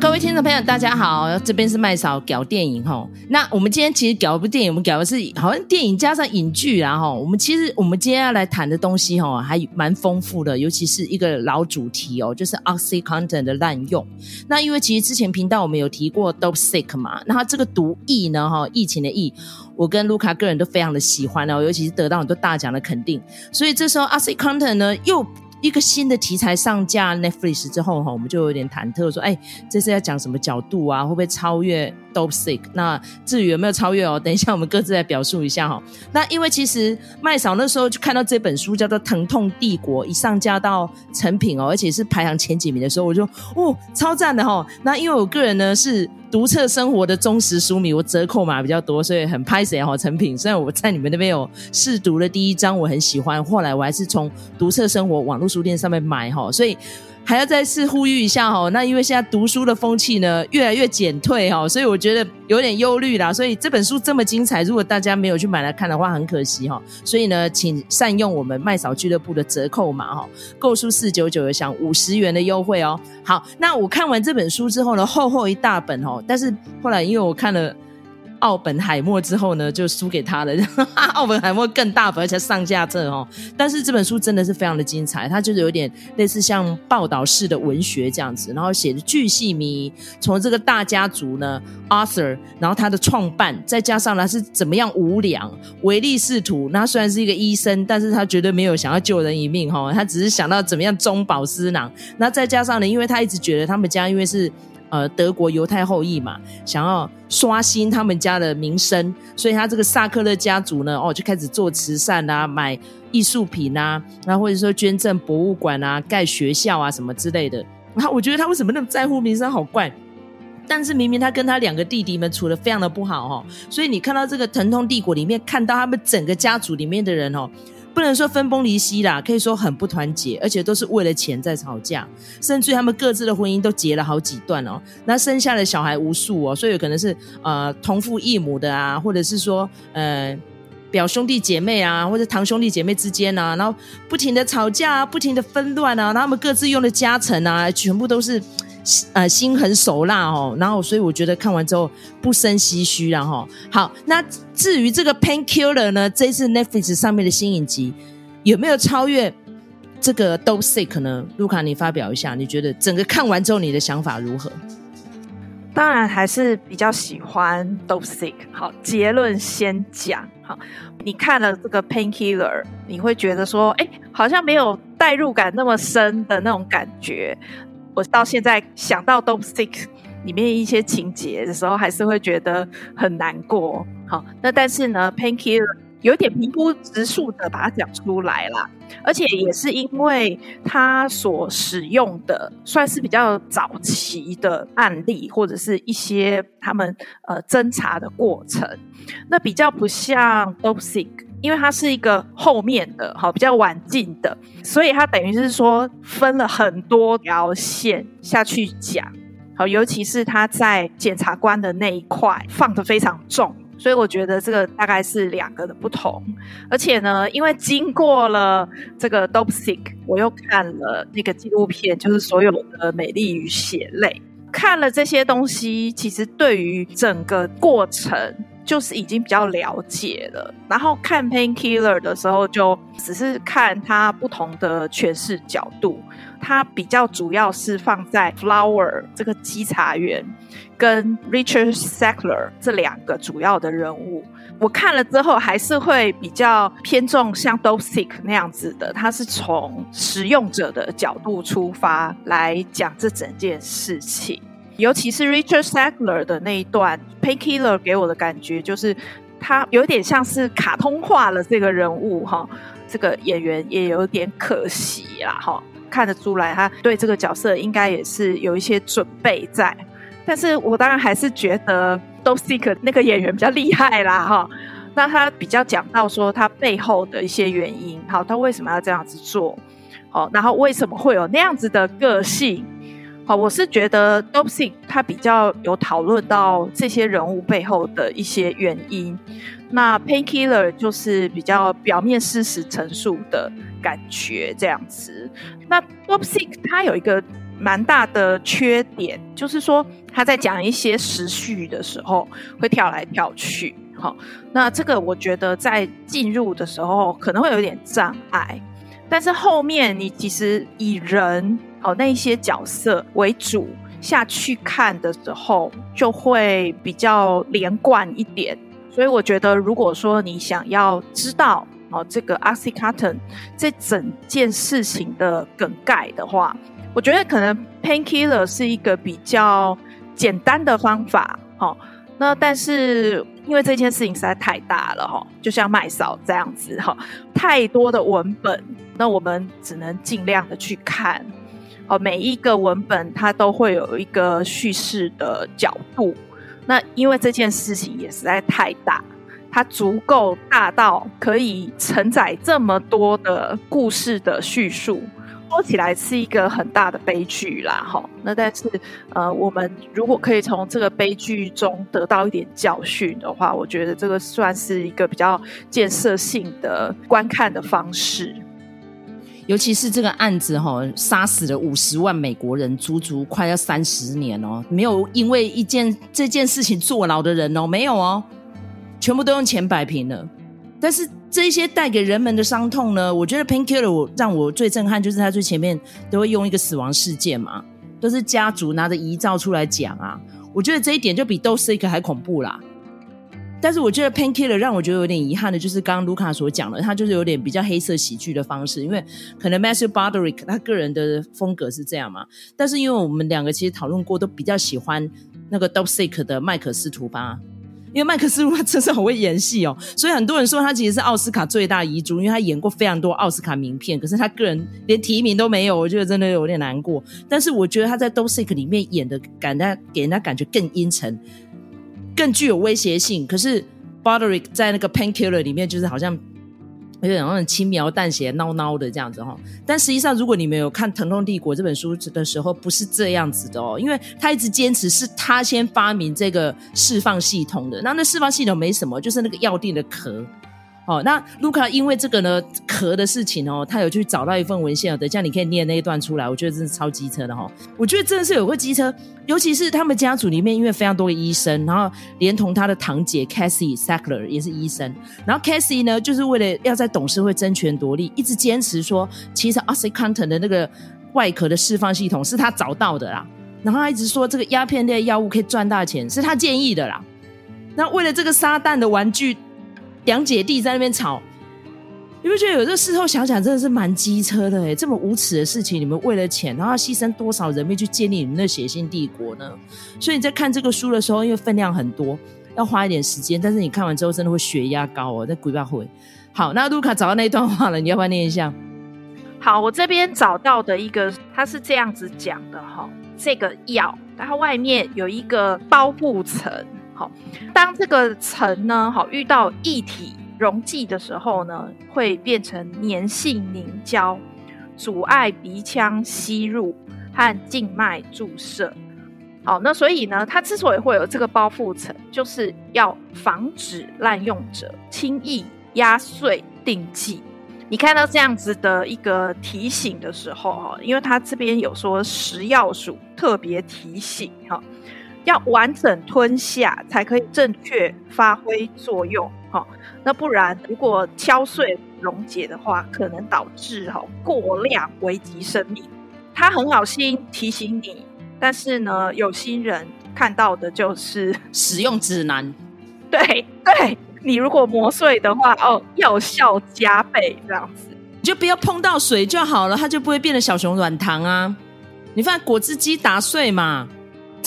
各位听众朋友，大家好，这边是麦嫂搞电影哈。那我们今天其实搞一部电影，我们搞的是好像电影加上影剧啊哈。我们其实我们今天要来谈的东西哈，还蛮丰富的，尤其是一个老主题哦，就是 OxyContin 的滥用。那因为其实之前频道我们有提过 Dopesick 嘛，那它这个毒疫呢哈，疫情的疫，我跟卢卡个人都非常的喜欢哦，尤其是得到很多大奖的肯定。所以这时候 OxyContin 呢又。一个新的题材上架 Netflix 之后哈，我们就有点忐忑，说，哎，这是要讲什么角度啊？会不会超越 Dopesick？那至于有没有超越哦？等一下我们各自来表述一下哈。那因为其实麦嫂那时候就看到这本书叫做《疼痛帝国》，一上架到成品哦，而且是排行前几名的时候，我就哦，超赞的哈。那因为我个人呢是。独特生活的忠实书迷，我折扣码比较多，所以很拍谁哈成品。虽然我在你们那边有试读了第一章，我很喜欢，后来我还是从独特生活网络书店上面买哈，所以。还要再次呼吁一下哈，那因为现在读书的风气呢越来越减退哈，所以我觉得有点忧虑啦。所以这本书这么精彩，如果大家没有去买来看的话，很可惜哈。所以呢，请善用我们麦嫂俱乐部的折扣码哈，购书四九九有享五十元的优惠哦。好，那我看完这本书之后呢，厚厚一大本哦，但是后来因为我看了。奥本海默之后呢，就输给他了。奥本海默更大本，而且上下册哦。但是这本书真的是非常的精彩，它就是有点类似像报道式的文学这样子，然后写的巨细靡遗，从这个大家族呢，Arthur，然后他的创办，再加上他是怎么样无良、唯利是图。那虽然是一个医生，但是他绝对没有想要救人一命哈，他只是想到怎么样中饱私囊。那再加上呢，因为他一直觉得他们家因为是。呃，德国犹太后裔嘛，想要刷新他们家的名声，所以他这个萨克勒家族呢，哦，就开始做慈善啊，买艺术品啊，然后或者说捐赠博物馆啊，盖学校啊什么之类的。然后我觉得他为什么那么在乎名声，好怪。但是明明他跟他两个弟弟们处得非常的不好哦，所以你看到这个疼痛帝国里面，看到他们整个家族里面的人哦。不能说分崩离析啦，可以说很不团结，而且都是为了钱在吵架，甚至他们各自的婚姻都结了好几段哦，那生下的小孩无数哦，所以有可能是呃同父异母的啊，或者是说呃表兄弟姐妹啊，或者堂兄弟姐妹之间啊，然后不停的吵架啊，不停的纷乱啊，然后他们各自用的家产啊，全部都是。呃，心狠手辣哦，然后所以我觉得看完之后不生唏嘘然后好，那至于这个 Painkiller 呢，这次 Netflix 上面的新影集有没有超越这个 Dopesick 呢？卢卡，你发表一下，你觉得整个看完之后你的想法如何？当然还是比较喜欢 Dopesick。好，结论先讲。好，你看了这个 Painkiller，你会觉得说，哎，好像没有代入感那么深的那种感觉。我到现在想到《Dopesick》里面一些情节的时候，还是会觉得很难过。好，那但是呢，《Painkiller》有点平铺直述的把它讲出来啦，而且也是因为他所使用的算是比较早期的案例，或者是一些他们呃侦查的过程，那比较不像《Dopesick》。因为它是一个后面的，好，比较晚进的，所以它等于是说分了很多条线下去讲，好，尤其是他在检察官的那一块放的非常重，所以我觉得这个大概是两个的不同。而且呢，因为经过了这个 Dopesick，我又看了那个纪录片，就是所有的美丽与血泪，看了这些东西，其实对于整个过程。就是已经比较了解了，然后看 Painkiller 的时候，就只是看他不同的诠释角度。他比较主要是放在 Flower 这个稽查员跟 Richard Sackler 这两个主要的人物。我看了之后，还是会比较偏重像 d o s i c k 那样子的，他是从使用者的角度出发来讲这整件事情。尤其是 Richard Sackler 的那一段，Painkiller 给我的感觉就是他有点像是卡通化了这个人物哈，这个演员也有点可惜啦哈，看得出来他对这个角色应该也是有一些准备在，但是我当然还是觉得 Dopesick 那个演员比较厉害啦哈，那他比较讲到说他背后的一些原因，好，他为什么要这样子做，好，然后为什么会有那样子的个性。好，我是觉得 Dopesick 他比较有讨论到这些人物背后的一些原因，那 Painkiller 就是比较表面事实陈述的感觉这样子。那 Dopesick 他有一个蛮大的缺点，就是说他在讲一些时序的时候会跳来跳去。好，那这个我觉得在进入的时候可能会有点障碍，但是后面你其实以人哦那一些角色为主下去看的时候，就会比较连贯一点。所以我觉得，如果说你想要知道哦这个 Oxycontin 这整件事情的梗概的话，我觉得可能 Painkiller 是一个比较简单的方法。哦，那但是。因为这件事情实在太大了哈，就像麦嫂这样子哈，太多的文本，那我们只能尽量的去看，哦，每一个文本它都会有一个叙事的角度，那因为这件事情也实在太大，它足够大到可以承载这么多的故事的叙述。说起来是一个很大的悲剧啦，哈。那但是，呃，我们如果可以从这个悲剧中得到一点教训的话，我觉得这个算是一个比较建设性的观看的方式。尤其是这个案子，哈，杀死了五十万美国人，足足快要三十年哦，没有因为一件这件事情坐牢的人哦，没有哦，全部都用钱摆平了。但是这些带给人们的伤痛呢？我觉得《Painkiller》我让我最震撼，就是他最前面都会用一个死亡事件嘛，都是家族拿着遗照出来讲啊。我觉得这一点就比《Dopesick》还恐怖啦。但是我觉得《Painkiller》让我觉得有点遗憾的，就是刚刚卢卡所讲的，他就是有点比较黑色喜剧的方式，因为可能 Matthew b o d e r i c k 他个人的风格是这样嘛。但是因为我们两个其实讨论过，都比较喜欢那个《Dopesick》的麦克斯图巴。因为麦克斯他真是很会演戏哦，所以很多人说他其实是奥斯卡最大遗珠，因为他演过非常多奥斯卡名片，可是他个人连提名都没有，我觉得真的有点难过。但是我觉得他在《Dopesick》里面演的感，他给人家感觉更阴沉，更具有威胁性。可是 Broderick 在那个《Painkiller》里面就是好像。有点那种轻描淡写、孬孬的这样子哈，但实际上，如果你没有看《疼痛帝国》这本书的时候，不是这样子的哦，因为他一直坚持是他先发明这个释放系统的，那那释放系统没什么，就是那个药店的壳。哦，那卢卡因为这个呢壳的事情哦，他有去找到一份文献哦，等一下你可以念那一段出来，我觉得真是超机车的哈、哦。我觉得真的是有个机车，尤其是他们家族里面，因为非常多的医生，然后连同他的堂姐 Cassie Sackler 也是医生，然后 Cassie 呢就是为了要在董事会争权夺利，一直坚持说，其实 OxyContin 的那个外壳的释放系统是他找到的啦，然后他一直说这个鸦片类药物可以赚大钱，是他建议的啦。那为了这个撒旦的玩具。两姐弟在那边吵，你不觉得有时候事后想想真的是蛮机车的诶，这么无耻的事情，你们为了钱，然后牺牲多少人命去建立你们的血腥帝国呢？所以你在看这个书的时候，因为分量很多，要花一点时间，但是你看完之后真的会血压高哦，在鬼巴会。好，那卢卡找到那一段话了，你要不要念一下？好，我这边找到的一个，它是这样子讲的哈，这个药它外面有一个包覆层。好，当这个层呢，好遇到液体溶剂的时候呢，会变成粘性凝胶，阻碍鼻腔吸入和静脉注射。好，那所以呢，它之所以会有这个包覆层，就是要防止滥用者轻易压碎定剂。你看到这样子的一个提醒的时候，哈，因为它这边有说食药署特别提醒，哈。要完整吞下才可以正确发挥作用，哈，那不然如果敲碎溶解的话，可能导致哈过量危及生命。他很好心提醒你，但是呢，有心人看到的就是使用指南。对对，你如果磨碎的话，哦，药效加倍这样子，你就不要碰到水就好了，它就不会变得小熊软糖啊。你放果汁机打碎嘛。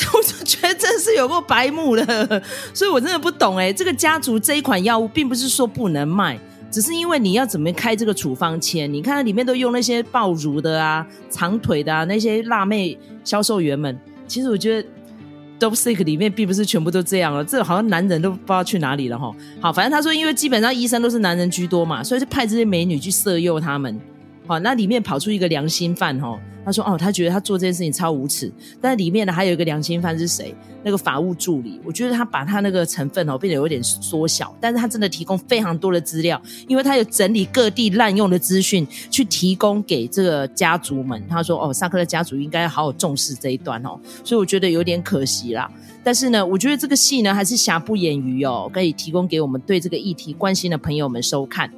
我就觉得真是有够白目的，所以我真的不懂哎。这个家族这一款药物并不是说不能卖，只是因为你要怎么开这个处方签？你看它里面都用那些爆乳的啊、长腿的啊那些辣妹销售员们。其实我觉得 Dopesick 里面并不是全部都这样了，这好像男人都不知道去哪里了哈。好，反正他说，因为基本上医生都是男人居多嘛，所以就派这些美女去色诱他们。好，那里面跑出一个良心犯哈，他说哦，他觉得他做这件事情超无耻，但里面呢还有一个良心犯是谁？那个法务助理，我觉得他把他那个成分哦变得有点缩小，但是他真的提供非常多的资料，因为他有整理各地滥用的资讯去提供给这个家族们。他说哦，萨克勒家族应该要好好重视这一段哦，所以我觉得有点可惜啦。但是呢，我觉得这个戏呢还是瑕不掩瑜哦，可以提供给我们对这个议题关心的朋友们收看。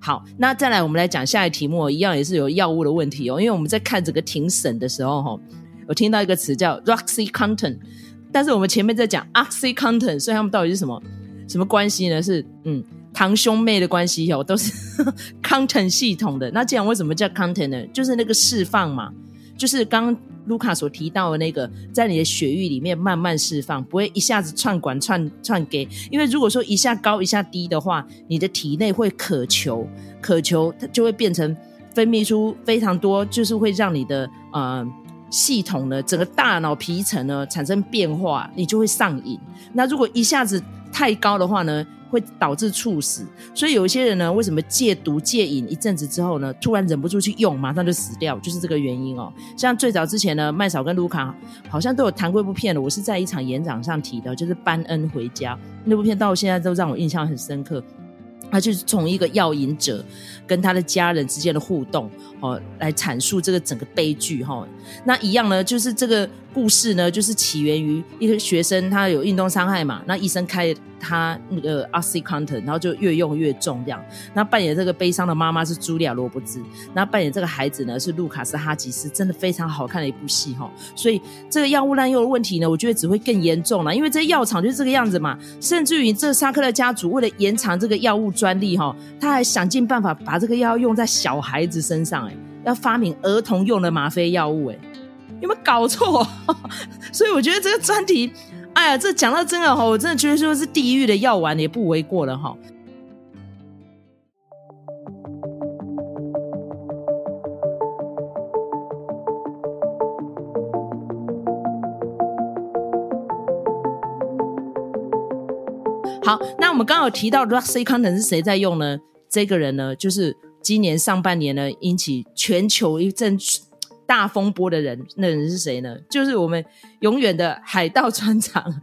好，那再来我们来讲下一题目，一样也是有药物的问题哦。因为我们在看整个庭审的时候，哈，我听到一个词叫 Roxycontin，但是我们前面在讲 Oxycontin，所以他们到底是什么什么关系呢？是嗯，堂兄妹的关系哦，都是 content 系统的。那这样为什么叫 content 呢？就是那个释放嘛，就是刚。卢卡所提到的那个，在你的血液里面慢慢释放，不会一下子串管串串给，因为如果说一下高一下低的话，你的体内会渴求，渴求它就会变成分泌出非常多，就是会让你的呃系统呢，整个大脑皮层呢产生变化，你就会上瘾。那如果一下子太高的话呢，会导致猝死，所以有一些人呢，为什么戒毒戒瘾一阵子之后呢，突然忍不住去用，马上就死掉，就是这个原因哦。像最早之前呢，麦嫂跟卢卡好像都有谈过一部片的，我是在一场演讲上提的，就是《班恩回家》那部片，到现在都让我印象很深刻。他就是从一个药瘾者跟他的家人之间的互动哦，来阐述这个整个悲剧哈。那一样呢，就是这个故事呢，就是起源于一个学生他有运动伤害嘛，那医生开。他那个 OxyContin，然后就越用越重这样。那扮演这个悲伤的妈妈是茱莉亚·罗伯兹，那扮演这个孩子呢是卢卡斯·哈吉斯，真的非常好看的一部戏哈。所以这个药物滥用的问题呢，我觉得只会更严重了，因为这药厂就是这个样子嘛。甚至于这沙克勒家族为了延长这个药物专利哈，他还想尽办法把这个药用在小孩子身上，哎，要发明儿童用的吗啡药物，哎，有没有搞错？所以我觉得这个专题。哎呀，这讲到真的哈，我真的觉得说是地狱的药丸也不为过了哈。好，那我们刚刚有提到 Roxycontin 是谁在用呢？这个人呢，就是今年上半年呢引起全球一阵。大风波的人，那人是谁呢？就是我们永远的海盗船长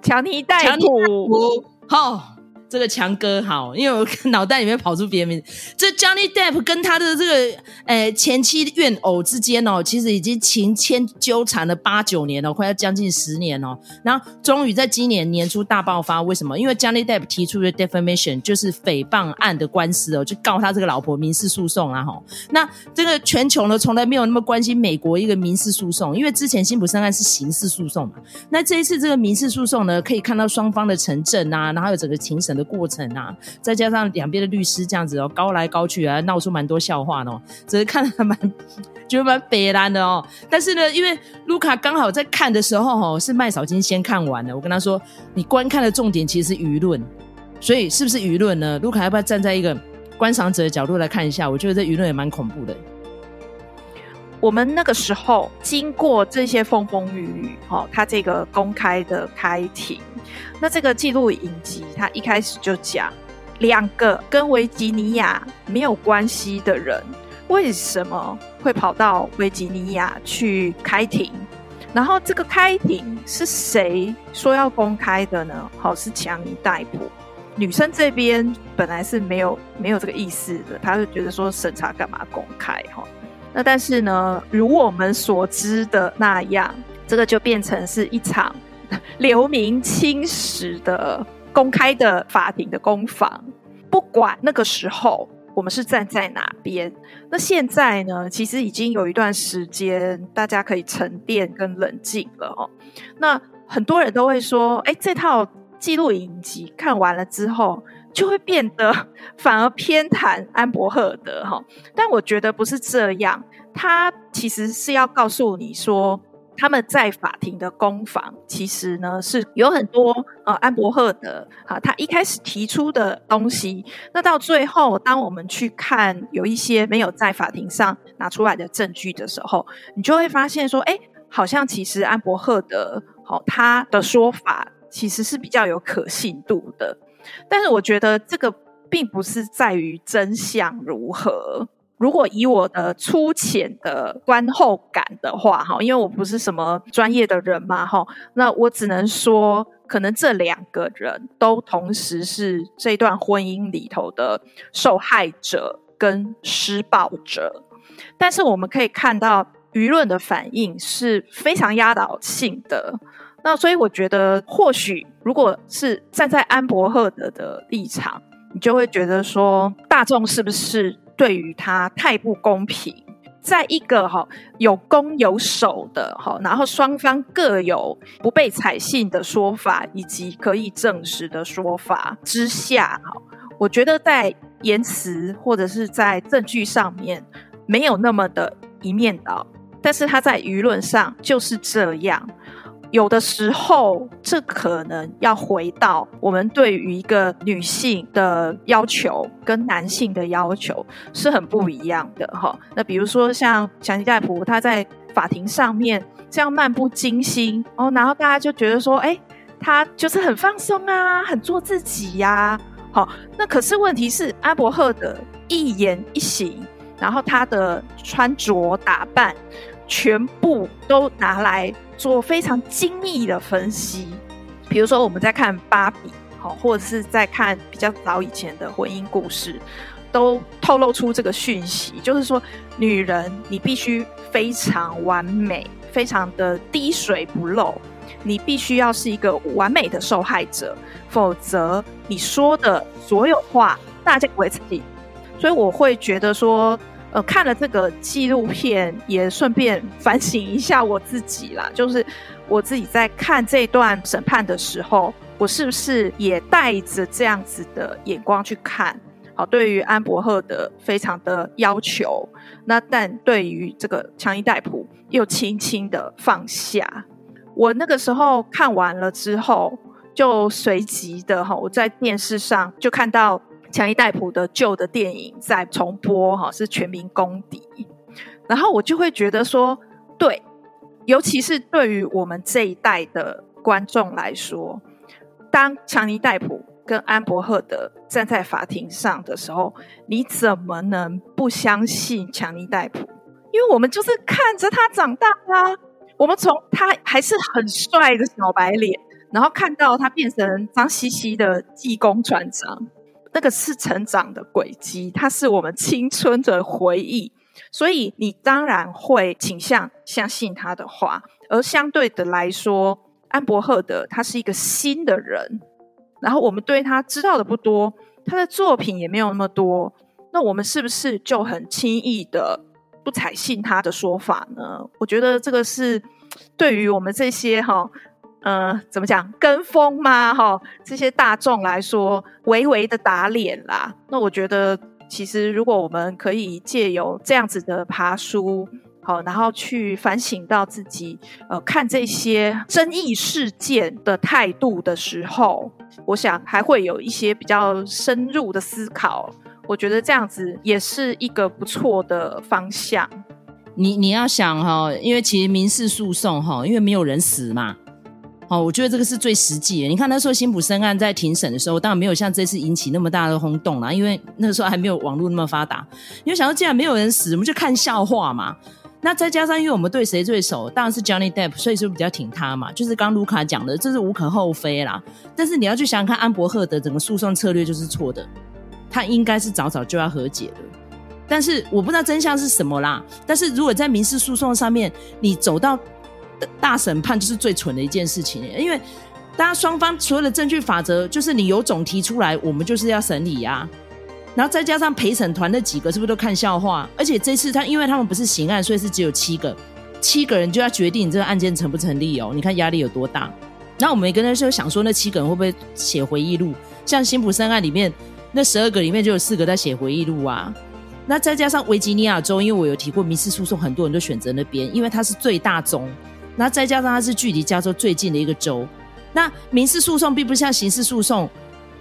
乔尼戴普。好。这个强哥好，因为我脑袋里面跑出别名字。这 Johnny Depp 跟他的这个诶前妻怨偶之间哦，其实已经情牵纠缠了八九年了，快要将近十年哦。然后终于在今年年初大爆发，为什么？因为 Johnny Depp 提出的 defamation 就是诽谤案的官司哦，就告他这个老婆民事诉讼啊哈。那这个全球呢，从来没有那么关心美国一个民事诉讼，因为之前辛普森案是刑事诉讼嘛。那这一次这个民事诉讼呢，可以看到双方的陈证啊，然后有整个庭审的过程啊，再加上两边的律师这样子哦，高来高去啊，闹出蛮多笑话哦，只是看还蛮觉得蛮悲然的哦。但是呢，因为卢卡刚好在看的时候哦，是麦嫂金先看完了，我跟他说，你观看的重点其实是舆论，所以是不是舆论呢？卢卡要不要站在一个观赏者的角度来看一下？我觉得这舆论也蛮恐怖的。我们那个时候经过这些风风雨雨，哈，他这个公开的开庭，那这个记录影集，他一开始就讲两个跟维吉尼亚没有关系的人，为什么会跑到维吉尼亚去开庭？然后这个开庭是谁说要公开的呢？好，是强尼逮捕。女生这边本来是没有没有这个意思的，他就觉得说审查干嘛公开哈？那但是呢，如我们所知的那样，这个就变成是一场 流名青史的公开的法庭的攻防。不管那个时候我们是站在哪边，那现在呢，其实已经有一段时间，大家可以沉淀跟冷静了哦。那很多人都会说，哎，这套记录影集看完了之后。就会变得 反而偏袒安柏赫德哈，但我觉得不是这样，他其实是要告诉你说，他们在法庭的攻防其实呢是有很多呃安柏赫德哈，他一开始提出的东西，那到最后当我们去看有一些没有在法庭上拿出来的证据的时候，你就会发现说，哎，好像其实安柏赫德好他的说法其实是比较有可信度的。但是我觉得这个并不是在于真相如何，如果以我的粗浅的观后感的话，哈，因为我不是什么专业的人嘛，哈，那我只能说，可能这两个人都同时是这段婚姻里头的受害者跟施暴者，但是我们可以看到舆论的反应是非常压倒性的。那所以我觉得，或许如果是站在安博赫德的立场，你就会觉得说，大众是不是？对于他太不公平，在一个哈有攻有守的哈，然后双方各有不被采信的说法以及可以证实的说法之下哈，我觉得在言辞或者是在证据上面没有那么的一面倒，但是他在舆论上就是这样。有的时候，这可能要回到我们对于一个女性的要求跟男性的要求是很不一样的哈。那比如说像强尼戴普，他在法庭上面这样漫不经心哦，然后大家就觉得说，哎，他就是很放松啊，很做自己呀、啊。好，那可是问题是，阿伯赫的一言一行，然后他的穿着打扮，全部都拿来。做非常精密的分析，比如说我们在看芭比，好，或者是在看比较早以前的婚姻故事，都透露出这个讯息，就是说，女人你必须非常完美，非常的滴水不漏，你必须要是一个完美的受害者，否则你说的所有话大家不会相信。所以我会觉得说。呃，看了这个纪录片，也顺便反省一下我自己啦。就是我自己在看这段审判的时候，我是不是也带着这样子的眼光去看？好，对于安柏赫的非常的要求，那但对于这个强尼戴普又轻轻的放下。我那个时候看完了之后，就随即的哈，我在电视上就看到。强尼戴普的旧的电影在重播，哈，是全民公敌。然后我就会觉得说，对，尤其是对于我们这一代的观众来说，当强尼戴普跟安柏赫德站在法庭上的时候，你怎么能不相信强尼戴普？因为我们就是看着他长大啊，我们从他还是很帅的小白脸，然后看到他变成脏兮兮的技工船长。那个是成长的轨迹，它是我们青春的回忆，所以你当然会倾向相信他的话。而相对的来说，安柏赫德他是一个新的人，然后我们对他知道的不多，他的作品也没有那么多，那我们是不是就很轻易的不采信他的说法呢？我觉得这个是对于我们这些哈。呃，怎么讲？跟风吗？哈，这些大众来说，微微的打脸啦。那我觉得，其实如果我们可以借由这样子的爬书，好，然后去反省到自己，呃，看这些争议事件的态度的时候，我想还会有一些比较深入的思考。我觉得这样子也是一个不错的方向。你你要想哈，因为其实民事诉讼哈，因为没有人死嘛。哦，我觉得这个是最实际的。你看那时候辛普森案在庭审的时候，当然没有像这次引起那么大的轰动啦，因为那个时候还没有网络那么发达。因为想到既然没有人死，我们就看笑话嘛。那再加上因为我们对谁最熟，当然是 Johnny Depp，所以说比较挺他嘛。就是刚卢卡讲的，这是无可厚非啦。但是你要去想想看，安柏赫德整个诉讼策略就是错的，他应该是早早就要和解的。但是我不知道真相是什么啦。但是如果在民事诉讼上面，你走到大审判就是最蠢的一件事情，因为大家双方所有的证据法则就是你有种提出来，我们就是要审理啊。然后再加上陪审团那几个是不是都看笑话？而且这次他因为他们不是刑案，所以是只有七个，七个人就要决定你这个案件成不成立哦。你看压力有多大？那我们每个人就想说，那七个人会不会写回忆录？像辛普森案里面那十二个里面就有四个在写回忆录啊。那再加上维吉尼亚州，因为我有提过民事诉讼，很多人都选择那边，因为它是最大宗。那再加上它是距离加州最近的一个州，那民事诉讼并不像刑事诉讼，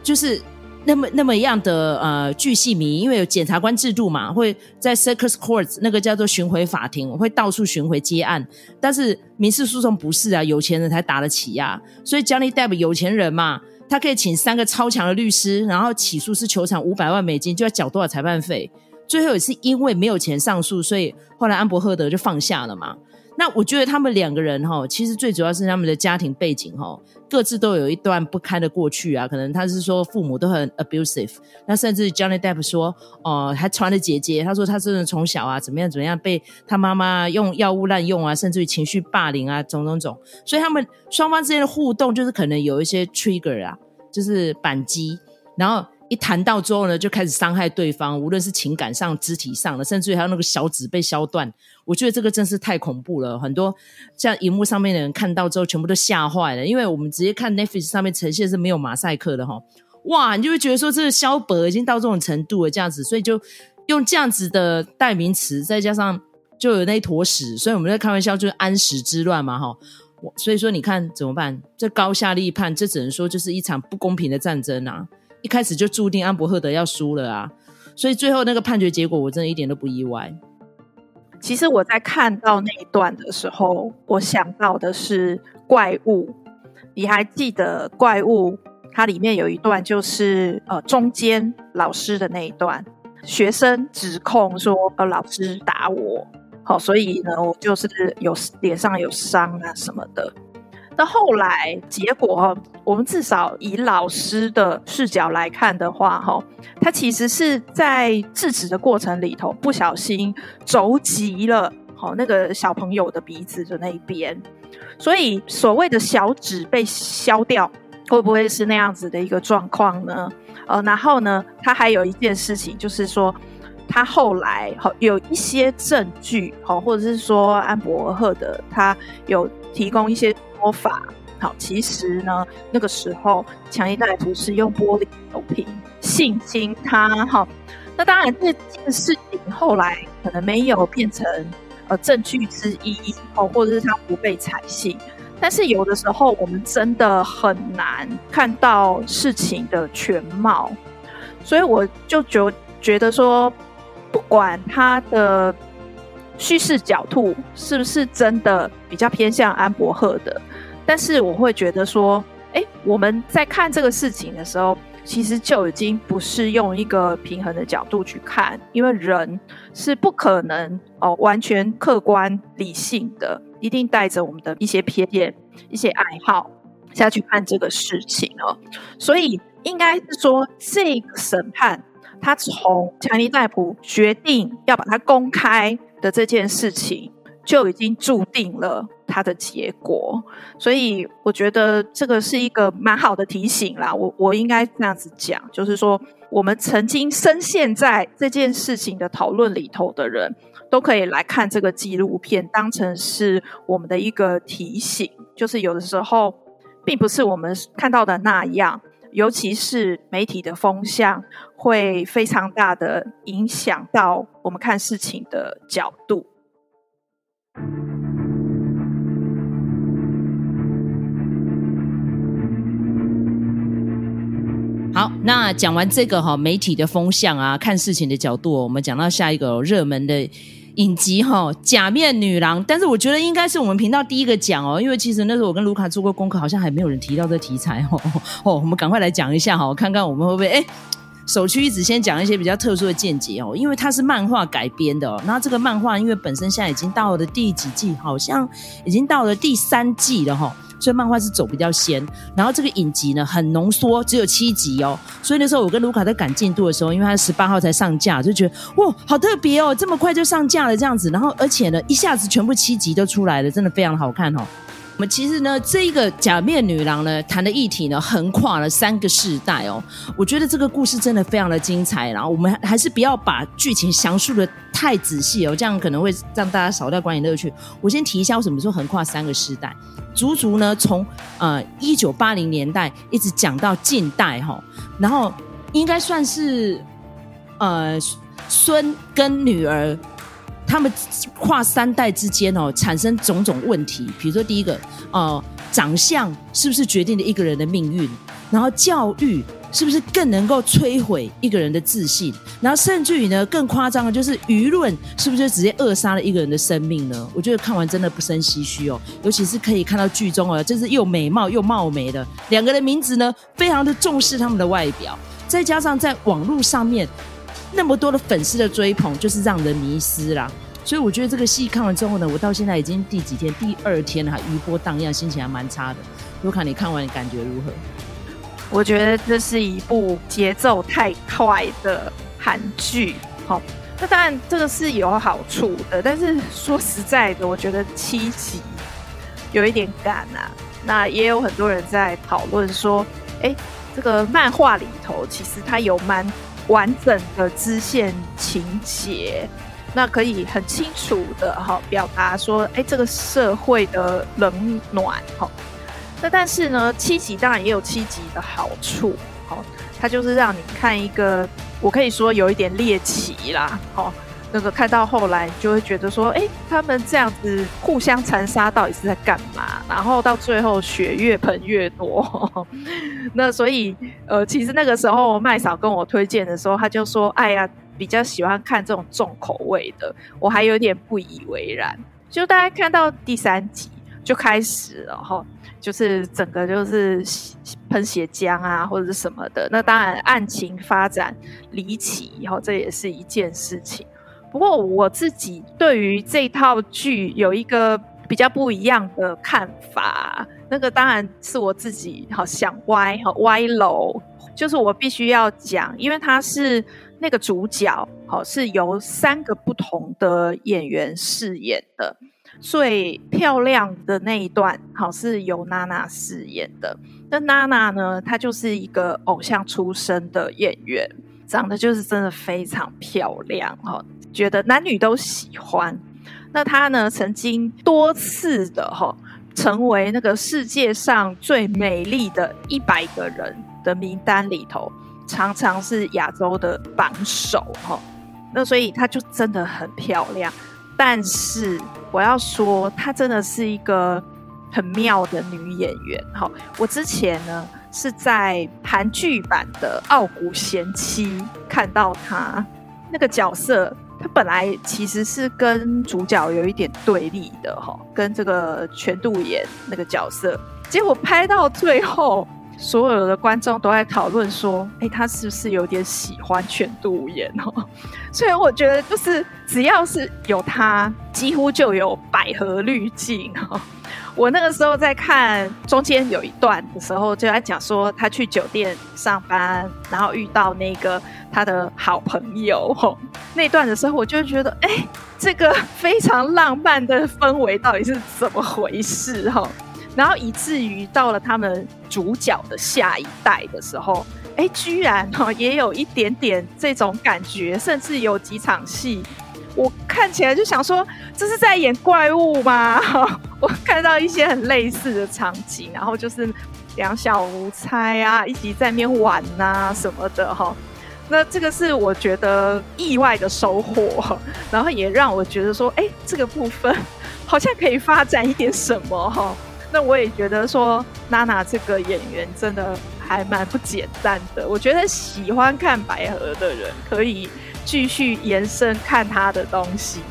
就是那么那么样的呃巨细靡，因为有检察官制度嘛，会在 circus courts 那个叫做巡回法庭，会到处巡回接案。但是民事诉讼不是啊，有钱人才打得起呀、啊。所以 Johnny Depp 有钱人嘛，他可以请三个超强的律师，然后起诉是求偿五百万美金，就要缴多少裁判费？最后也是因为没有钱上诉，所以后来安伯赫德就放下了嘛。那我觉得他们两个人哈，其实最主要是他们的家庭背景哈，各自都有一段不堪的过去啊。可能他是说父母都很 abusive，那甚至 Johnny Depp 说哦，还传了姐姐，他说他真的从小啊怎么样怎么样被他妈妈用药物滥用啊，甚至于情绪霸凌啊，种种种。所以他们双方之间的互动就是可能有一些 trigger 啊，就是扳机，然后。一谈到之后呢，就开始伤害对方，无论是情感上、肢体上的，甚至于还有那个小指被削断。我觉得这个真是太恐怖了，很多像荧幕上面的人看到之后，全部都吓坏了。因为我们直接看 Netflix 上面呈现是没有马赛克的哈，哇，你就会觉得说这个萧伯已经到这种程度了，这样子，所以就用这样子的代名词，再加上就有那一坨屎，所以我们在开玩笑就是安史之乱嘛哈。所以说你看怎么办？这高下立判，这只能说就是一场不公平的战争啊。一开始就注定安伯赫德要输了啊，所以最后那个判决结果，我真的一点都不意外。其实我在看到那一段的时候，我想到的是怪物。你还记得怪物？它里面有一段就是呃中间老师的那一段，学生指控说呃老师打我，好，所以呢我就是有脸上有伤啊什么的。那后来结果，我们至少以老师的视角来看的话，哈，他其实是在制止的过程里头不小心肘击了好那个小朋友的鼻子的那一边，所以所谓的小指被削掉，会不会是那样子的一个状况呢？呃，然后呢，他还有一件事情就是说，他后来好有一些证据，好，或者是说安博赫德他有提供一些。说法。好，其实呢，那个时候强尼戴普是用玻璃酒瓶性侵他，哈，那当然这件事情后来可能没有变成呃证据之一，哦，或者是他不被采信，但是有的时候我们真的很难看到事情的全貌，所以我就觉觉得说，不管他的。叙事角度是不是真的比较偏向安伯赫的？但是我会觉得说，哎，我们在看这个事情的时候，其实就已经不是用一个平衡的角度去看，因为人是不可能哦完全客观理性的，一定带着我们的一些偏见、一些爱好下去看这个事情哦。所以应该是说，这个审判他从强尼戴普决定要把它公开。的这件事情就已经注定了它的结果，所以我觉得这个是一个蛮好的提醒啦。我我应该这样子讲，就是说，我们曾经深陷在这件事情的讨论里头的人，都可以来看这个纪录片，当成是我们的一个提醒。就是有的时候，并不是我们看到的那样，尤其是媒体的风向。会非常大的影响到我们看事情的角度。好，那讲完这个哈媒体的风向啊，看事情的角度，我们讲到下一个热门的影集哈《假面女郎》，但是我觉得应该是我们频道第一个讲哦，因为其实那时候我跟卢卡做过功课，好像还没有人提到这题材哦 哦，我们赶快来讲一下哈，看看我们会不会哎。首屈一指，先讲一些比较特殊的见解哦，因为它是漫画改编的哦。那这个漫画因为本身现在已经到了第几季？好像已经到了第三季了哈，所以漫画是走比较先。然后这个影集呢很浓缩，只有七集哦。所以那时候我跟卢卡在赶进度的时候，因为他十八号才上架，就觉得哇，好特别哦，这么快就上架了这样子。然后而且呢，一下子全部七集都出来了，真的非常好看哦。我们其实呢，这一个假面女郎呢，谈的议题呢，横跨了三个世代哦。我觉得这个故事真的非常的精彩。然后我们还是不要把剧情详述的太仔细哦，这样可能会让大家少掉观影乐趣。我先提一下，为什么说横跨三个世代？足足呢，从呃一九八零年代一直讲到近代哈、哦，然后应该算是呃孙跟女儿。他们跨三代之间哦，产生种种问题。比如说，第一个，呃，长相是不是决定了一个人的命运？然后，教育是不是更能够摧毁一个人的自信？然后，甚至于呢，更夸张的就是舆论是不是就直接扼杀了一个人的生命呢？我觉得看完真的不胜唏嘘哦。尤其是可以看到剧中哦，真是又美貌又貌美的两个人名字呢，非常的重视他们的外表，再加上在网络上面。那么多的粉丝的追捧，就是让人迷失啦。所以我觉得这个戏看完之后呢，我到现在已经第几天？第二天了，还余波荡漾，心情还蛮差的。卢卡，你看完你感觉如何？我觉得这是一部节奏太快的韩剧。好，那当然这个是有好处的，但是说实在的，我觉得七集有一点赶啊。那也有很多人在讨论说，哎，这个漫画里头其实它有蛮完整的支线情节，那可以很清楚的哈表达说，哎，这个社会的冷暖哈。那但是呢，七集当然也有七集的好处，好，它就是让你看一个，我可以说有一点猎奇啦，好，那个看到后来就会觉得说，哎，他们这样子互相残杀到底是在干嘛？然后到最后血越喷越多，那所以呃，其实那个时候麦嫂跟我推荐的时候，他就说，哎呀，比较喜欢看这种重口味的，我还有点不以为然，就大家看到第三集就开始了哈。就是整个就是喷血浆啊，或者是什么的。那当然案情发展离奇，以后这也是一件事情。不过我自己对于这套剧有一个比较不一样的看法。那个当然是我自己好想歪好歪楼，就是我必须要讲，因为他是那个主角，好是由三个不同的演员饰演的。最漂亮的那一段，好是由娜娜饰演的。那娜娜呢，她就是一个偶像出身的演员，长得就是真的非常漂亮哈，觉得男女都喜欢。那她呢，曾经多次的哈，成为那个世界上最美丽的一百个人的名单里头，常常是亚洲的榜首哈。那所以她就真的很漂亮。但是我要说，她真的是一个很妙的女演员。好，我之前呢是在韩剧版的《傲骨贤妻》看到他那个角色，他本来其实是跟主角有一点对立的哈，跟这个全度妍那个角色，结果拍到最后。所有的观众都在讨论说：“哎，他是不是有点喜欢全度妍哦？”所以我觉得，就是只要是有他，几乎就有百合滤镜哦。我那个时候在看中间有一段的时候，就在讲说他去酒店上班，然后遇到那个他的好朋友。那段的时候，我就觉得，哎，这个非常浪漫的氛围到底是怎么回事哈？然后以至于到了他们主角的下一代的时候，哎，居然哈也有一点点这种感觉，甚至有几场戏，我看起来就想说，这是在演怪物吗？我看到一些很类似的场景，然后就是两小无猜啊，一起在那边玩呐什么的哈。那这个是我觉得意外的收获，然后也让我觉得说，哎，这个部分好像可以发展一点什么哈。那我也觉得说，娜娜这个演员真的还蛮不简单的。我觉得喜欢看百合的人可以继续延伸看她的东西。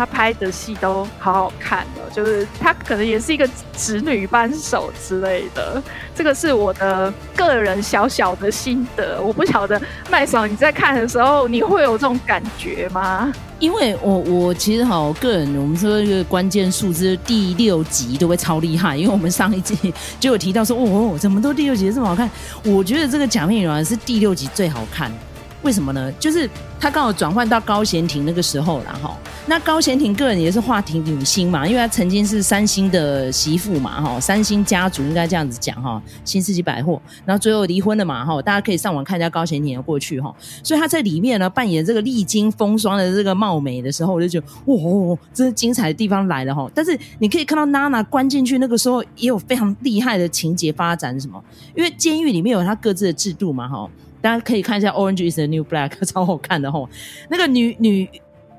他拍的戏都好好看的，就是他可能也是一个直女扳手之类的。这个是我的个人小小的心得。我不晓得麦嫂你在看的时候，你会有这种感觉吗？因为我我其实哈，我个人我们说一个关键数字第六集都会超厉害，因为我们上一集就有提到说哦，怎么都第六集这么好看？我觉得这个假面女郎是第六集最好看。为什么呢？就是他刚好转换到高贤婷那个时候了哈。那高贤婷个人也是话题女星嘛，因为她曾经是三星的媳妇嘛哈，三星家族应该这样子讲哈，新世纪百货，然后最后离婚了嘛哈，大家可以上网看一下高贤婷的过去哈。所以她在里面呢扮演这个历经风霜的这个貌美的时候，我就觉得哇，真是精彩的地方来了哈。但是你可以看到娜娜关进去那个时候也有非常厉害的情节发展，什么？因为监狱里面有他各自的制度嘛哈。大家可以看一下《Orange Is the New Black 》，超好看的吼。那个女女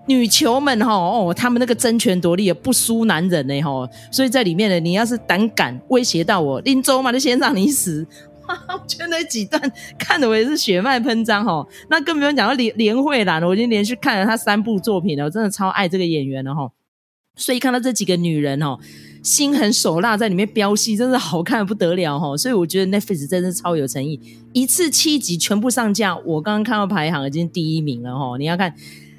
女囚们吼哦，他们那个争权夺利也不输男人呢吼。所以在里面呢，你要是胆敢威胁到我，林州嘛就先让你死。我觉得那几段看的我也是血脉喷张哈。那更不用讲到连连慧兰，我已经连续看了她三部作品了，我真的超爱这个演员了吼。所以看到这几个女人吼。心狠手辣在里面飙戏，真的好看不得了哈。所以我觉得 Netflix 真的是超有诚意，一次七集全部上架。我刚刚看到排行已经第一名了哈。你要看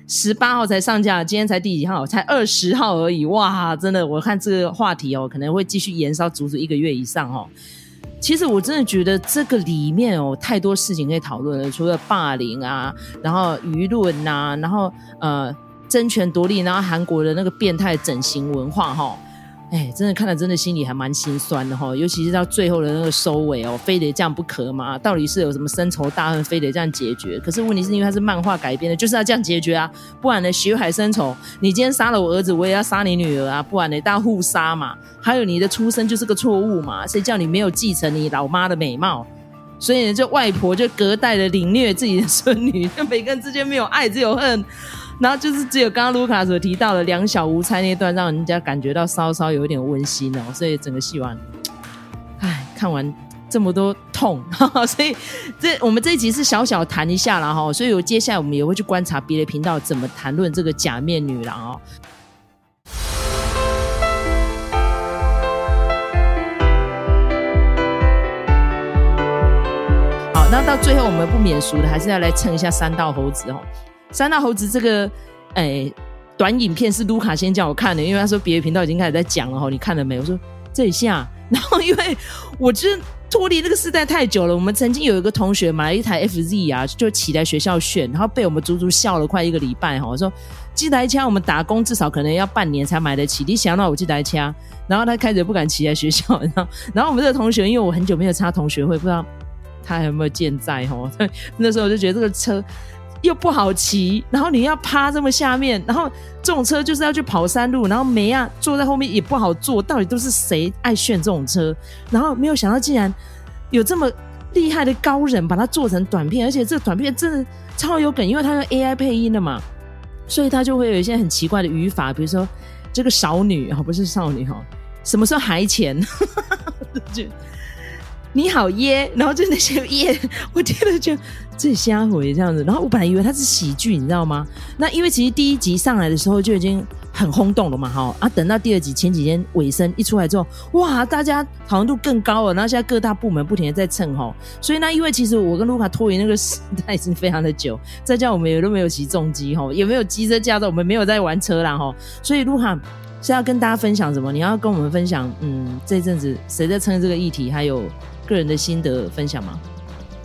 十八号才上架，今天才第几号？才二十号而已哇！真的，我看这个话题哦，可能会继续延烧足足一个月以上哦。其实我真的觉得这个里面有太多事情可以讨论了，除了霸凌啊，然后舆论呐，然后呃争权夺利，然后韩国的那个变态整形文化哈，哎，真的看了真的心里还蛮心酸的哈，尤其是到最后的那个收尾哦，非得这样不可吗？到底是有什么深仇大恨，非得这样解决？可是问题是因为它是漫画改编的，就是要这样解决啊，不然呢血海深仇，你今天杀了我儿子，我也要杀你女儿啊，不然呢大家互杀嘛。还有你的出生就是个错误嘛？谁叫你没有继承你老妈的美貌？所以呢，这外婆就隔代的凌虐自己的孙女，每个人之间没有爱，只有恨。然后就是只有刚刚卢卡所提到的两小无猜那段，让人家感觉到稍稍有一点温馨哦。所以整个戏完，唉，看完这么多痛，呵呵，所以这我们这一集是小小谈一下了哈。所以我接下来我们也会去观察别的频道怎么谈论这个假面女郎哦。好那到最后，我们不免俗的，还是要来蹭一下三道猴子哦。三大猴子这个，哎，短影片是卢卡先叫我看的，因为他说别的频道已经开始在讲了哈。你看了没？我说这一下，然后因为我就是脱离那个时代太久了。我们曾经有一个同学买了一台 FZ 啊，就骑来学校炫，然后被我们足足笑了快一个礼拜哈。我说这台车我们打工至少可能要半年才买得起，你想到我这台车，然后他开始不敢骑来学校，然后然后我们这个同学，因为我很久没有插同学会，不知道。他还有没有健在吼？那时候我就觉得这个车又不好骑，然后你要趴这么下面，然后这种车就是要去跑山路，然后没啊坐在后面也不好坐，到底都是谁爱炫这种车？然后没有想到竟然有这么厉害的高人把它做成短片，而且这短片真的超有梗，因为它用 AI 配音的嘛，所以它就会有一些很奇怪的语法，比如说这个少女哈不是少女哈，什么时候还钱？就你好耶，然后就那些耶，我听了就这瞎回这样子。然后我本来以为它是喜剧，你知道吗？那因为其实第一集上来的时候就已经很轰动了嘛，哈啊，等到第二集前几天尾声一出来之后，哇，大家讨论度更高了。然后现在各大部门不停的在蹭吼，所以呢，因为其实我跟卢卡脱离那个时代已经非常的久，再加我们也都没有骑重机哈，也没有机车驾照，我们没有在玩车啦哈，所以卢卡是要跟大家分享什么？你要跟我们分享，嗯，这阵子谁在蹭这个议题，还有。个人的心得分享吗？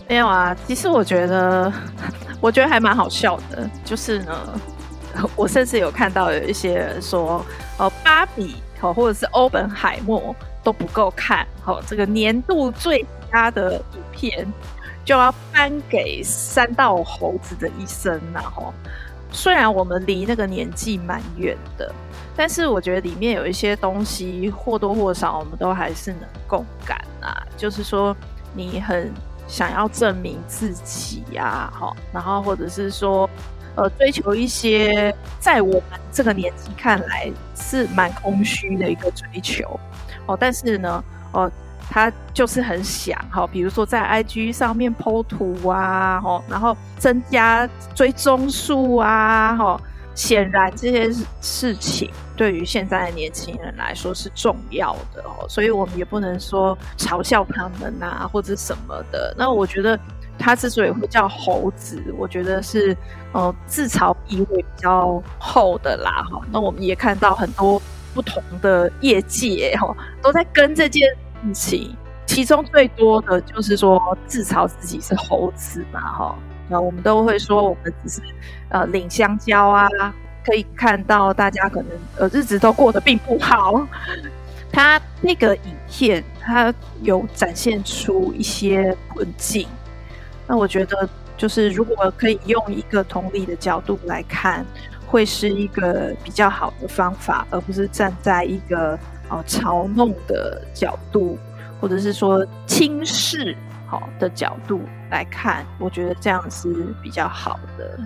没有啊，其实我觉得，我觉得还蛮好笑的。就是呢，我甚至有看到有一些人说，哦，芭比哦，或者是欧本海默都不够看，哦，这个年度最佳的影片就要颁给三道猴子的一生，然后，虽然我们离那个年纪蛮远的，但是我觉得里面有一些东西或多或少我们都还是能共感。啊，就是说你很想要证明自己呀，哈，然后或者是说，呃，追求一些在我们这个年纪看来是蛮空虚的一个追求，哦，但是呢，哦，他就是很想，哈，比如说在 IG 上面 po 图啊，哈，然后增加追踪数啊，哈。显然这些事情对于现在的年轻人来说是重要的哦，所以我们也不能说嘲笑他们啊或者什么的。那我觉得他之所以会叫猴子，我觉得是呃自嘲意味比较厚的啦哈。那我们也看到很多不同的业界哈都在跟这件事情，其中最多的就是说自嘲自己是猴子嘛哈。那我们都会说，我们只是呃领香蕉啊，可以看到大家可能呃日子都过得并不好。他那个影片，他有展现出一些困境。那我觉得，就是如果可以用一个同理的角度来看，会是一个比较好的方法，而不是站在一个呃嘲弄的角度，或者是说轻视。好的角度来看，我觉得这样是比较好的。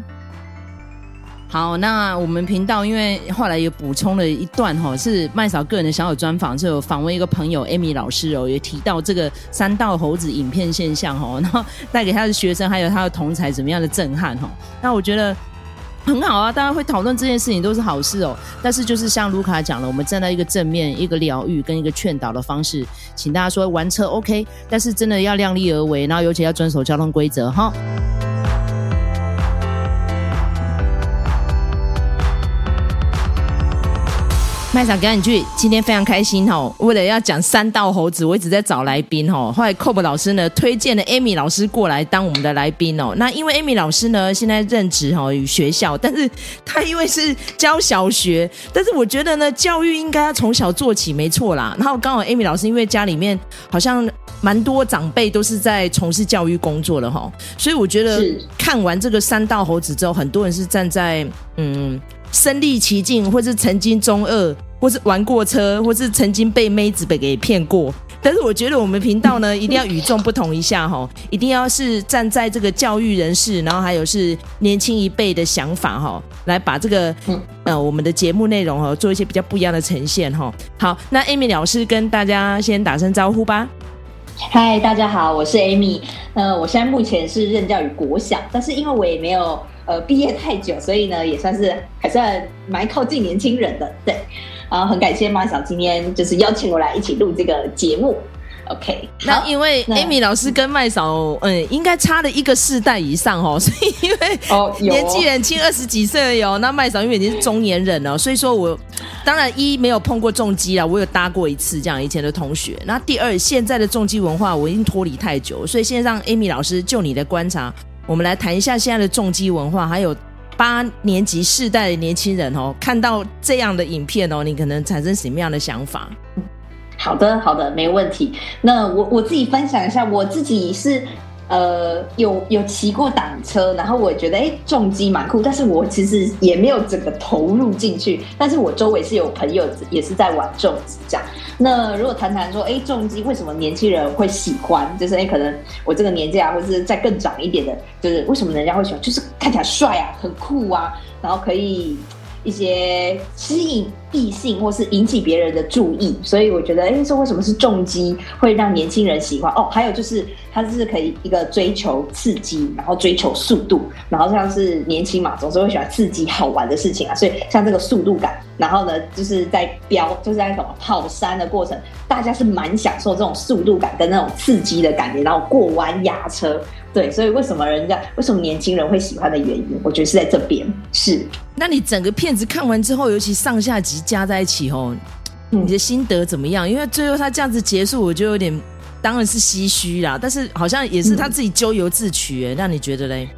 好，那我们频道因为后来也补充了一段哈，是麦嫂个人的小小专访，就有访问一个朋友 Amy 老师哦，也提到这个三道猴子影片现象哈，然后带给他的学生还有他的同侪怎么样的震撼哈。那我觉得很好啊，大家会讨论这件事情都是好事哦。但是就是像卢卡讲了，我们站在一个正面、一个疗愈跟一个劝导的方式，请大家说玩车 OK，但是真的要量力而为，然后尤其要遵守交通规则哈。麦嫂赶紧去，今天非常开心哦！为了要讲三道猴子，我一直在找来宾哦。后来 Cob 老师呢推荐了 Amy 老师过来当我们的来宾哦。那因为 Amy 老师呢现在任职哈与学校，但是她因为是教小学，但是我觉得呢教育应该要从小做起，没错啦。然后刚好 Amy 老师因为家里面好像蛮多长辈都是在从事教育工作的哈，所以我觉得看完这个三道猴子之后，很多人是站在嗯。身历其境，或是曾经中二，或是玩过车，或是曾经被妹子被给骗过。但是我觉得我们频道呢，一定要与众不同一下哈，一定要是站在这个教育人士，然后还有是年轻一辈的想法哈，来把这个呃我们的节目内容哈做一些比较不一样的呈现哈。好，那 Amy 老师跟大家先打声招呼吧。嗨，大家好，我是 Amy。呃，我现在目前是任教于国小，但是因为我也没有。呃，毕业太久，所以呢，也算是还算蛮靠近年轻人的，对。啊，很感谢麦嫂今天就是邀请我来一起录这个节目。OK，那因为 Amy 老师跟麦嫂，嗯，应该差了一个世代以上哦，所以因为哦年纪很轻，二十几岁哦。那麦嫂因为已经是中年人了，所以说我当然一没有碰过重机啦，我有搭过一次这样以前的同学。那第二，现在的重机文化我已经脱离太久，所以现在让 Amy 老师就你的观察。我们来谈一下现在的重机文化，还有八年级世代的年轻人哦，看到这样的影片哦，你可能产生什么样的想法？好的，好的，没问题。那我我自己分享一下，我自己是。呃，有有骑过挡车，然后我觉得哎，重机蛮酷，但是我其实也没有整个投入进去。但是我周围是有朋友也是在玩重机这样。那如果谈谈说，哎，重机为什么年轻人会喜欢？就是哎，可能我这个年纪啊，或者是再更长一点的，就是为什么人家会喜欢？就是看起来帅啊，很酷啊，然后可以。一些吸引异性或是引起别人的注意，所以我觉得，哎，说为什么是重击会让年轻人喜欢？哦，还有就是它是可以一个追求刺激，然后追求速度，然后像是年轻嘛，总是会喜欢刺激好玩的事情啊，所以像这个速度感，然后呢，就是在飙，就是在什么跑山的过程，大家是蛮享受这种速度感跟那种刺激的感觉，然后过弯压车。对，所以为什么人家为什么年轻人会喜欢的原因，我觉得是在这边。是，那你整个片子看完之后，尤其上下集加在一起哦，你的心得怎么样？因为最后他这样子结束，我就有点当然是唏嘘啦，但是好像也是他自己咎由自取，哎，那你觉得嘞？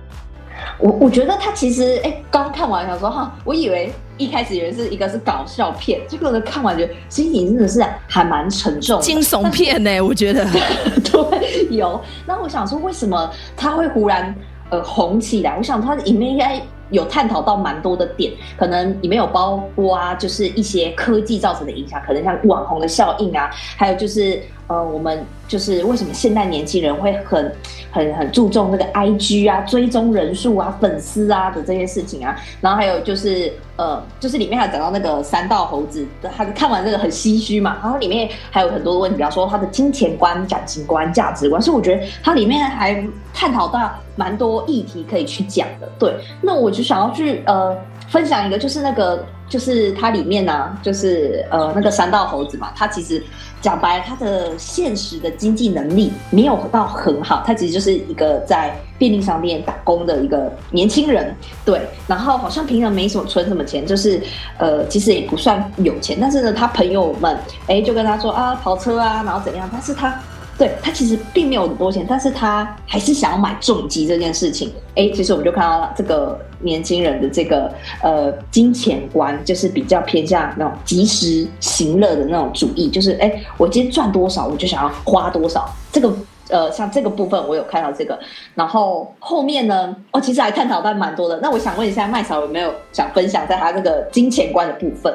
我我觉得他其实哎，刚看完想说哈，我以为一开始以为是一个是搞笑片，结果呢看完觉得心情真的是还蛮沉重，惊悚片呢，我觉得 对有。那我想说，为什么他会忽然呃红起来？我想他里面应该有探讨到蛮多的点，可能里面有包括啊，就是一些科技造成的影响，可能像网红的效应啊，还有就是。呃，我们就是为什么现代年轻人会很、很、很注重那个 IG 啊、追踪人数啊、粉丝啊的这些事情啊，然后还有就是呃，就是里面还讲到那个三道猴子，他看完这个很唏嘘嘛，然后里面还有很多问题，比方说他的金钱观、感情观、价值观，所以我觉得它里面还探讨到蛮多议题可以去讲的。对，那我就想要去呃分享一个，就是那个。就是它里面呢、就是呃那个山道猴子嘛，他其实讲白了，他的现实的经济能力没有到很好，他其实就是一个在便利商店打工的一个年轻人，对，然后好像平常没什么存什么钱，就是呃其实也不算有钱，但是呢他朋友们哎就跟他说啊跑车啊，然后怎样，但是他。对，他其实并没有很多钱，但是他还是想要买重疾这件事情。哎，其实我们就看到这个年轻人的这个呃金钱观，就是比较偏向那种及时行乐的那种主义，就是哎，我今天赚多少，我就想要花多少。这个呃，像这个部分我有看到这个，然后后面呢，哦，其实还探讨到蛮多的。那我想问一下麦嫂有没有想分享在他这个金钱观的部分？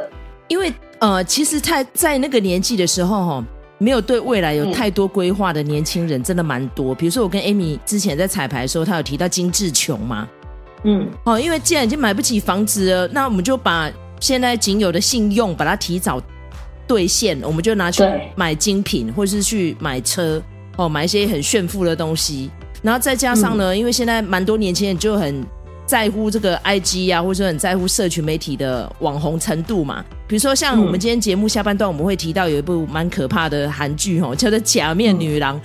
因为呃，其实他在那个年纪的时候哈。没有对未来有太多规划的年轻人真的蛮多。比如说，我跟 Amy 之前在彩排的时候，他有提到精致穷嘛？嗯，哦，因为既然已经买不起房子了，那我们就把现在仅有的信用把它提早兑现，我们就拿去买精品，或是去买车，哦，买一些很炫富的东西。然后再加上呢，因为现在蛮多年轻人就很在乎这个 IG 啊，或者说很在乎社群媒体的网红程度嘛。比如说像我们今天节目下半段我们会提到有一部蛮可怕的韩剧哦，叫做《假面女郎》。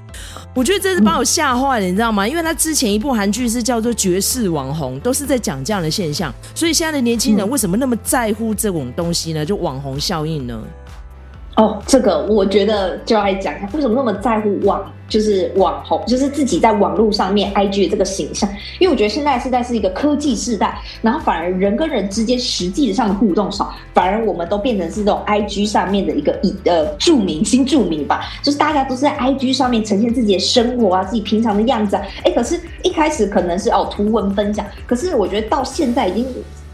我觉得真是把我吓坏了，你知道吗？因为他之前一部韩剧是叫做《绝世网红》，都是在讲这样的现象。所以现在的年轻人为什么那么在乎这种东西呢？就网红效应呢？哦，这个我觉得就要来讲一下，为什么那么在乎网，就是网红，就是自己在网络上面 IG 的这个形象？因为我觉得现在时代是一个科技时代，然后反而人跟人之间实际上的互动少，反而我们都变成是这种 IG 上面的一个一呃著名新著名吧，就是大家都是在 IG 上面呈现自己的生活啊，自己平常的样子啊。哎，可是一开始可能是哦图文分享，可是我觉得到现在已经。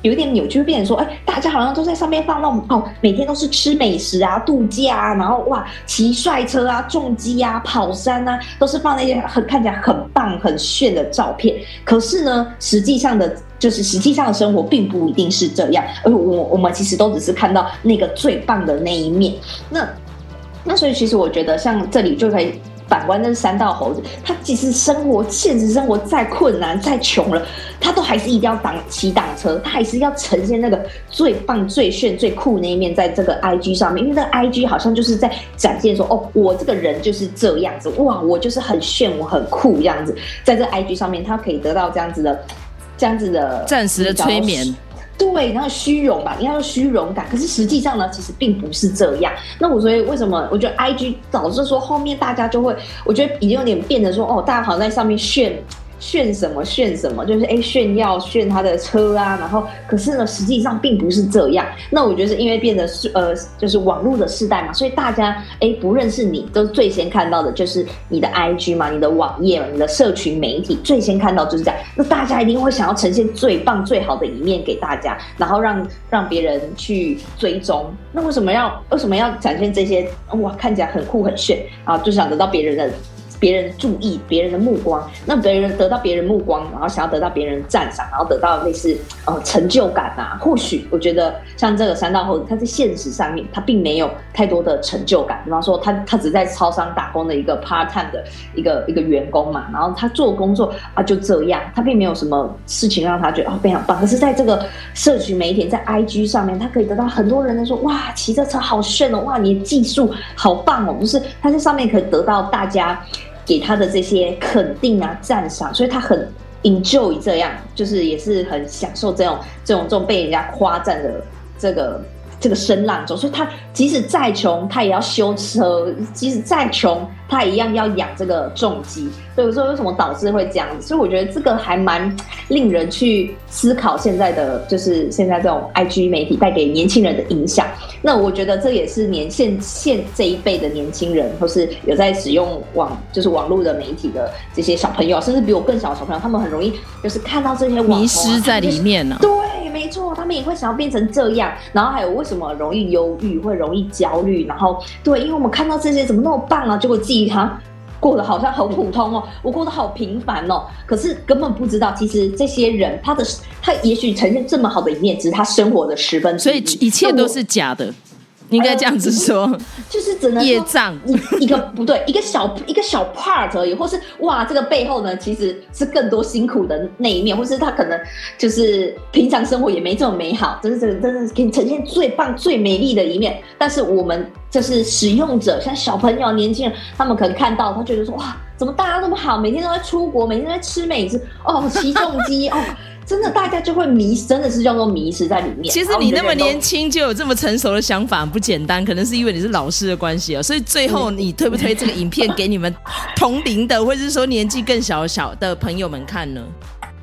有一点扭曲，变成说，哎、大家好像都在上面放那种哦，每天都是吃美食啊、度假啊，然后哇，骑帅车啊、重机啊、跑山啊，都是放那些很看起来很棒、很炫的照片。可是呢，实际上的，就是实际上的生活并不一定是这样。而我我们其实都只是看到那个最棒的那一面。那那所以，其实我觉得像这里就可以。反观那三道猴子，他即使生活现实生活再困难再穷了，他都还是一定要挡骑挡车，他还是要呈现那个最棒最炫最酷那一面在这个 IG 上面，因为这个 IG 好像就是在展现说，哦，我这个人就是这样子，哇，我就是很炫，我很酷这样子，在这 IG 上面，他可以得到这样子的这样子的暂时的催眠。对，然后虚荣吧，你要有虚荣感，可是实际上呢，其实并不是这样。那我所以为什么我觉得 IG 导致说后面大家就会，我觉得已经有点变得说，哦，大家好像在上面炫。炫什么炫什么，就是哎炫耀炫他的车啊，然后可是呢，实际上并不是这样。那我觉得是因为变得是呃，就是网络的时代嘛，所以大家哎不认识你，都最先看到的就是你的 IG 嘛，你的网页嘛，你的社群媒体最先看到就是这样。那大家一定会想要呈现最棒最好的一面给大家，然后让让别人去追踪。那为什么要为什么要展现这些？哇，看起来很酷很炫啊，就想得到别人的。别人注意，别人的目光，那别人得到别人目光，然后想要得到别人赞赏，然后得到类似呃成就感啊。或许我觉得像这个三道猴子，他在现实上面他并没有太多的成就感。比方说他他只在超商打工的一个 part time 的一个一个员工嘛，然后他做工作啊就这样，他并没有什么事情让他觉得哦非常棒。可是在这个社群媒体在 IG 上面，他可以得到很多人的说哇骑这车好炫哦，哇你的技术好棒哦，不是他在上面可以得到大家。给他的这些肯定啊、赞赏，所以他很 enjoy 这样，就是也是很享受这种这种这种被人家夸赞的这个。这个声浪中，所以他即使再穷，他也要修车；即使再穷，他也一样要养这个重机。所以我说，为什么导致会这样子？所以我觉得这个还蛮令人去思考。现在的就是现在这种 IG 媒体带给年轻人的影响。那我觉得这也是年现现这一辈的年轻人，或是有在使用网就是网络的媒体的这些小朋友，甚至比我更小的小朋友，他们很容易就是看到这些迷失在里面呢、啊。对。没错，他们也会想要变成这样，然后还有为什么容易忧郁，会容易焦虑，然后对，因为我们看到这些怎么那么棒啊，结果自己哈过得好像很普通哦，我过得好平凡哦，可是根本不知道，其实这些人他的他也许呈现这么好的一面，只是他生活的十分，所以一切都是假的。应该这样子说，呃、就是只能业障一一个不对，一个小一个小 part 而已，或是哇，这个背后呢，其实是更多辛苦的那一面，或是他可能就是平常生活也没这么美好，真是真的真的是给你呈现最棒最美丽的一面。但是我们就是使用者，像小朋友、年轻人，他们可能看到，他觉得说哇，怎么大家那么好，每天都在出国，每天都在吃美食，哦，骑重机哦。真的，大家就会迷，真的是叫做迷失在里面。其实你那么年轻就有这么成熟的想法，不简单。可能是因为你是老师的关系啊，所以最后你推不推这个影片给你们同龄的，或者是说年纪更小小的朋友们看呢？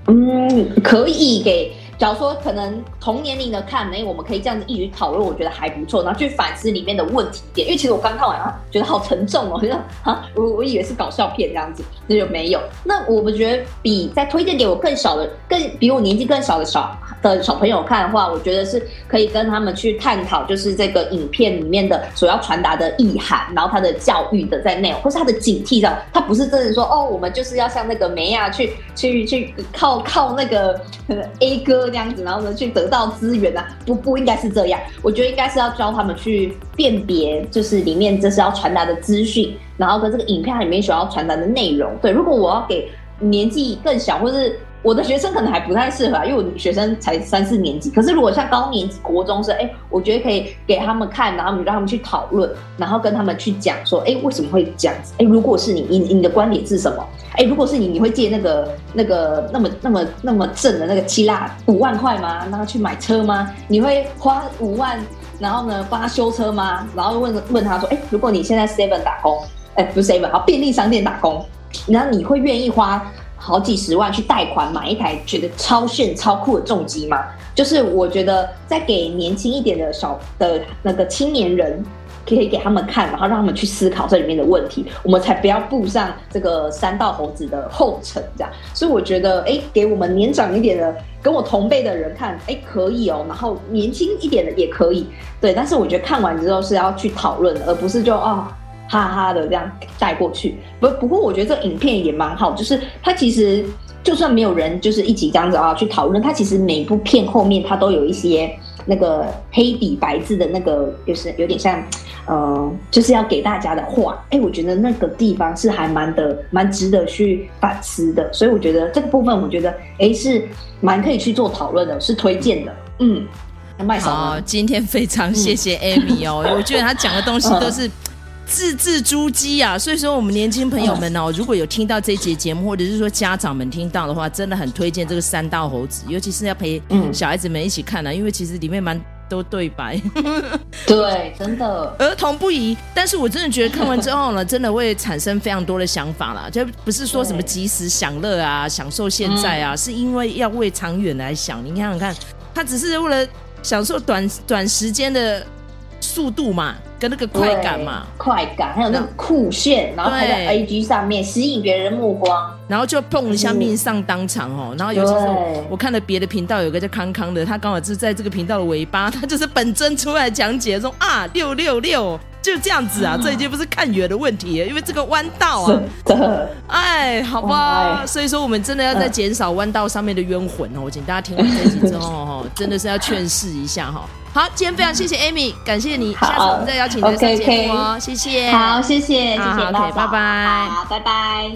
嗯，可以给。假如说可能同年龄的看，哎，我们可以这样子一起讨论，我觉得还不错。然后去反思里面的问题点，因为其实我刚看完啊，觉得好沉重哦，觉得啊，我我以为是搞笑片这样子，那就没有。那我们觉得比在推荐给我更小的、更比我年纪更小的小的小朋友看的话，我觉得是可以跟他们去探讨，就是这个影片里面的所要传达的意涵，然后他的教育的在内容，或是他的警惕上，他不是真的说哦，我们就是要像那个梅亚去去去靠靠那个 A 哥。这样子，然后呢，去得到资源啊，不不应该是这样。我觉得应该是要教他们去辨别，就是里面这是要传达的资讯，然后跟这个影片里面所要传达的内容。对，如果我要给年纪更小，或是我的学生可能还不太适合，因为我学生才三四年级。可是如果像高年级、国中生，哎，我觉得可以给他们看，然后让他们去讨论，然后跟他们去讲说，哎，为什么会这样子？哎，如果是你，你你的观点是什么？哎，如果是你，你会借那个那个那么那么那么正的那个希腊五万块吗？让他去买车吗？你会花五万，然后呢帮他修车吗？然后问问他说，哎，如果你现在 seven 打工，哎，不是 seven，好，便利商店打工，然后你会愿意花？好几十万去贷款买一台觉得超炫超酷的重机吗？就是我觉得在给年轻一点的小的那个青年人，可以给他们看，然后让他们去思考这里面的问题，我们才不要步上这个三道猴子的后尘，这样。所以我觉得，哎，给我们年长一点的，跟我同辈的人看，哎，可以哦。然后年轻一点的也可以，对。但是我觉得看完之后是要去讨论的，而不是就。哦哈哈的这样带过去，不不过我觉得这影片也蛮好，就是它其实就算没有人就是一起这样子啊去讨论，它其实每部片后面它都有一些那个黑底白字的那个，就是有点像，呃，就是要给大家的话，哎，我觉得那个地方是还蛮的蛮值得去反思的，所以我觉得这个部分我觉得哎是蛮可以去做讨论的，是推荐的，嗯，好，今天非常谢谢 Amy 哦，嗯、我觉得他讲的东西都 是。字字珠玑啊！所以说，我们年轻朋友们哦，如果有听到这节节目，或者是说家长们听到的话，真的很推荐这个《三道猴子》，尤其是要陪小孩子们一起看啊，因为其实里面蛮多对白。对，真的儿童不宜。但是我真的觉得看完之后呢，真的会产生非常多的想法啦，就不是说什么及时享乐啊，享受现在啊，是因为要为长远来想。你看看，他只是为了享受短短时间的速度嘛。跟那个快感嘛，快感，还有那个酷炫，然后拍在 A G 上面吸引别人的目光，然后就碰一下命丧当场哦。然后尤其是我看了别的频道，有个叫康康的，他刚好是在这个频道的尾巴，他就是本尊出来讲解说啊，六六六就这样子啊，这已经不是看远的问题，因为这个弯道啊，哎，好吧，所以说我们真的要在减少弯道上面的冤魂哦。我请大家听完这集之后哦，真的是要劝示一下哈。好，今天非常谢谢 Amy，感谢你，下次我们再邀请你来上节目哦，谢谢。好，谢谢，谢谢，OK，拜拜，好，拜拜。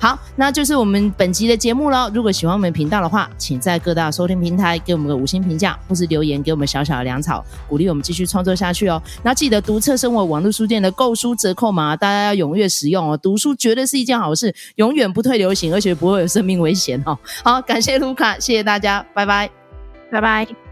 好，那就是我们本集的节目喽。如果喜欢我们频道的话，请在各大收听平台给我们个五星评价，或是留言给我们小小的粮草，鼓励我们继续创作下去哦。那记得读册生活网络书店的购书折扣码，大家要踊跃使用哦。读书绝对是一件好事，永远不退流行，而且不会有生命危险哦。好，感谢卢卡，谢谢大家，拜拜，拜拜。